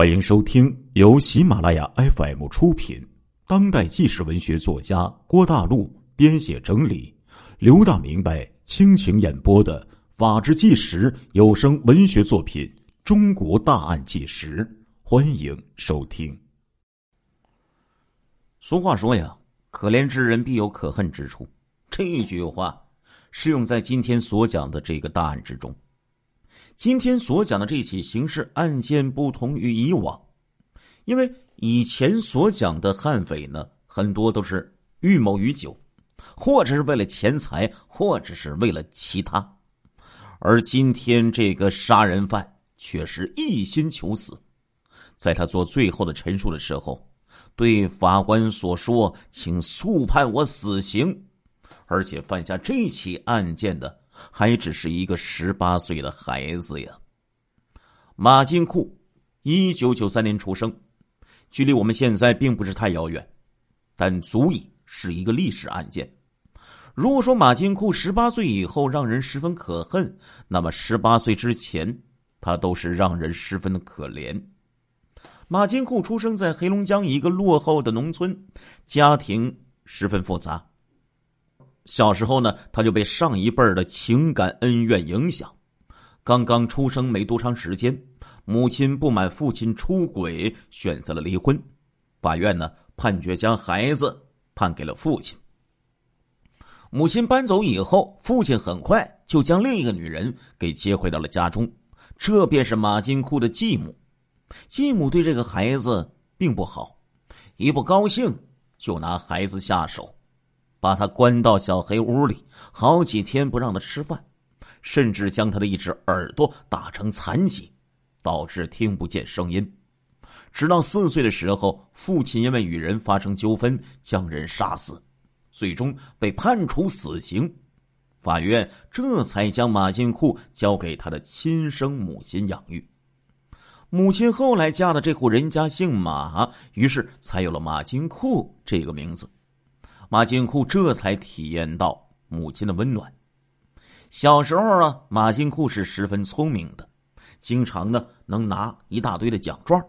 欢迎收听由喜马拉雅 FM 出品、当代纪实文学作家郭大陆编写整理、刘大明白倾情演播的《法制纪实》有声文学作品《中国大案纪实》，欢迎收听。俗话说呀，“可怜之人必有可恨之处”，这句话适用在今天所讲的这个大案之中。今天所讲的这起刑事案件不同于以往，因为以前所讲的悍匪呢，很多都是预谋已久，或者是为了钱财，或者是为了其他，而今天这个杀人犯却是一心求死。在他做最后的陈述的时候，对法官所说：“请速判我死刑。”而且犯下这起案件的。还只是一个十八岁的孩子呀。马金库，一九九三年出生，距离我们现在并不是太遥远，但足以是一个历史案件。如果说马金库十八岁以后让人十分可恨，那么十八岁之前，他都是让人十分的可怜。马金库出生在黑龙江一个落后的农村，家庭十分复杂。小时候呢，他就被上一辈儿的情感恩怨影响。刚刚出生没多长时间，母亲不满父亲出轨，选择了离婚。法院呢判决将孩子判给了父亲。母亲搬走以后，父亲很快就将另一个女人给接回到了家中。这便是马金库的继母。继母对这个孩子并不好，一不高兴就拿孩子下手。把他关到小黑屋里，好几天不让他吃饭，甚至将他的一只耳朵打成残疾，导致听不见声音。直到四岁的时候，父亲因为与人发生纠纷，将人杀死，最终被判处死刑。法院这才将马金库交给他的亲生母亲养育。母亲后来嫁的这户人家姓马，于是才有了马金库这个名字。马金库这才体验到母亲的温暖。小时候啊，马金库是十分聪明的，经常呢能拿一大堆的奖状。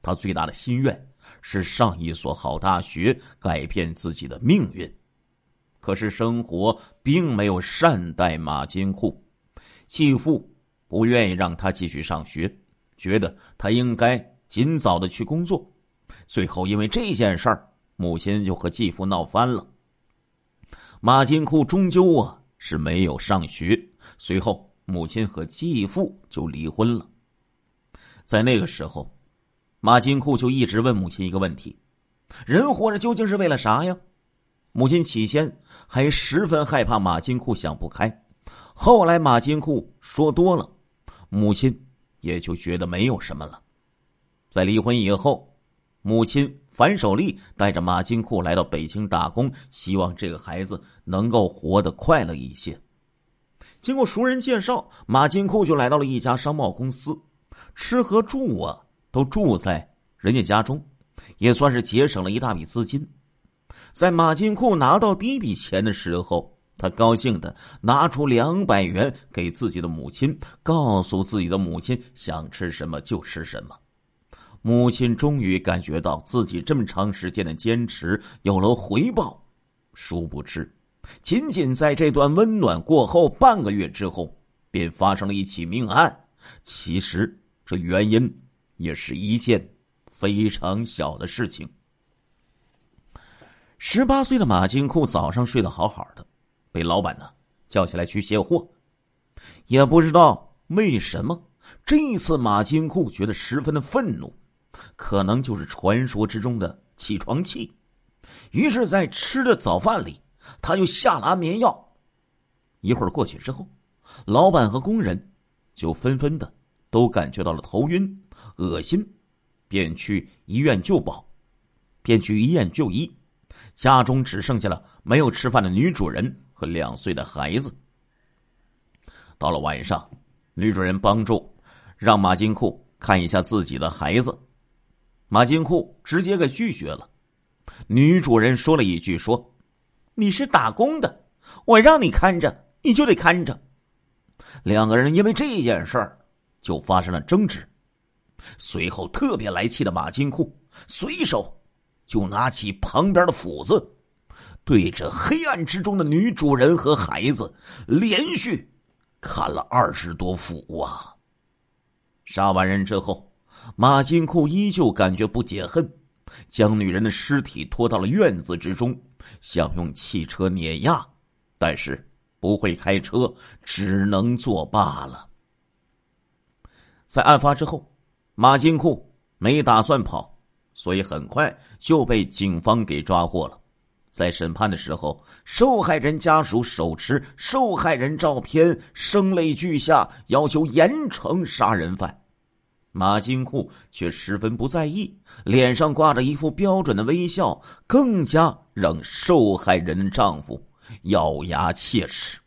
他最大的心愿是上一所好大学，改变自己的命运。可是生活并没有善待马金库，继父不愿意让他继续上学，觉得他应该尽早的去工作。最后因为这件事儿。母亲就和继父闹翻了，马金库终究啊是没有上学。随后，母亲和继父就离婚了。在那个时候，马金库就一直问母亲一个问题：人活着究竟是为了啥呀？母亲起先还十分害怕马金库想不开，后来马金库说多了，母亲也就觉得没有什么了。在离婚以后。母亲樊守利带着马金库来到北京打工，希望这个孩子能够活得快乐一些。经过熟人介绍，马金库就来到了一家商贸公司，吃和住啊都住在人家家中，也算是节省了一大笔资金。在马金库拿到第一笔钱的时候，他高兴的拿出两百元给自己的母亲，告诉自己的母亲想吃什么就吃什么。母亲终于感觉到自己这么长时间的坚持有了回报，殊不知，仅仅在这段温暖过后半个月之后，便发生了一起命案。其实这原因也是一件非常小的事情。十八岁的马金库早上睡得好好的，被老板呢叫起来去卸货，也不知道为什么，这一次马金库觉得十分的愤怒。可能就是传说之中的起床气，于是，在吃的早饭里，他就下了安眠药。一会儿过去之后，老板和工人就纷纷的都感觉到了头晕、恶心，便去医院就保，便去医院就医。家中只剩下了没有吃饭的女主人和两岁的孩子。到了晚上，女主人帮助让马金库看一下自己的孩子。马金库直接给拒绝了。女主人说了一句：“说你是打工的，我让你看着，你就得看着。”两个人因为这件事儿就发生了争执。随后，特别来气的马金库随手就拿起旁边的斧子，对着黑暗之中的女主人和孩子连续砍了二十多斧啊！杀完人之后，马金库依旧感觉不解恨，将女人的尸体拖到了院子之中，想用汽车碾压，但是不会开车，只能作罢了。在案发之后。马金库没打算跑，所以很快就被警方给抓获了。在审判的时候，受害人家属手持受害人照片，声泪俱下，要求严惩杀人犯。马金库却十分不在意，脸上挂着一副标准的微笑，更加让受害人丈夫咬牙切齿。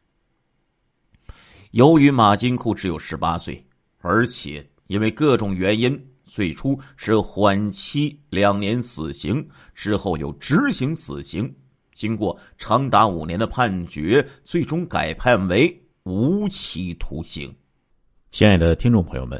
由于马金库只有十八岁，而且。因为各种原因，最初是缓期两年死刑，之后又执行死刑。经过长达五年的判决，最终改判为无期徒刑。亲爱的听众朋友们，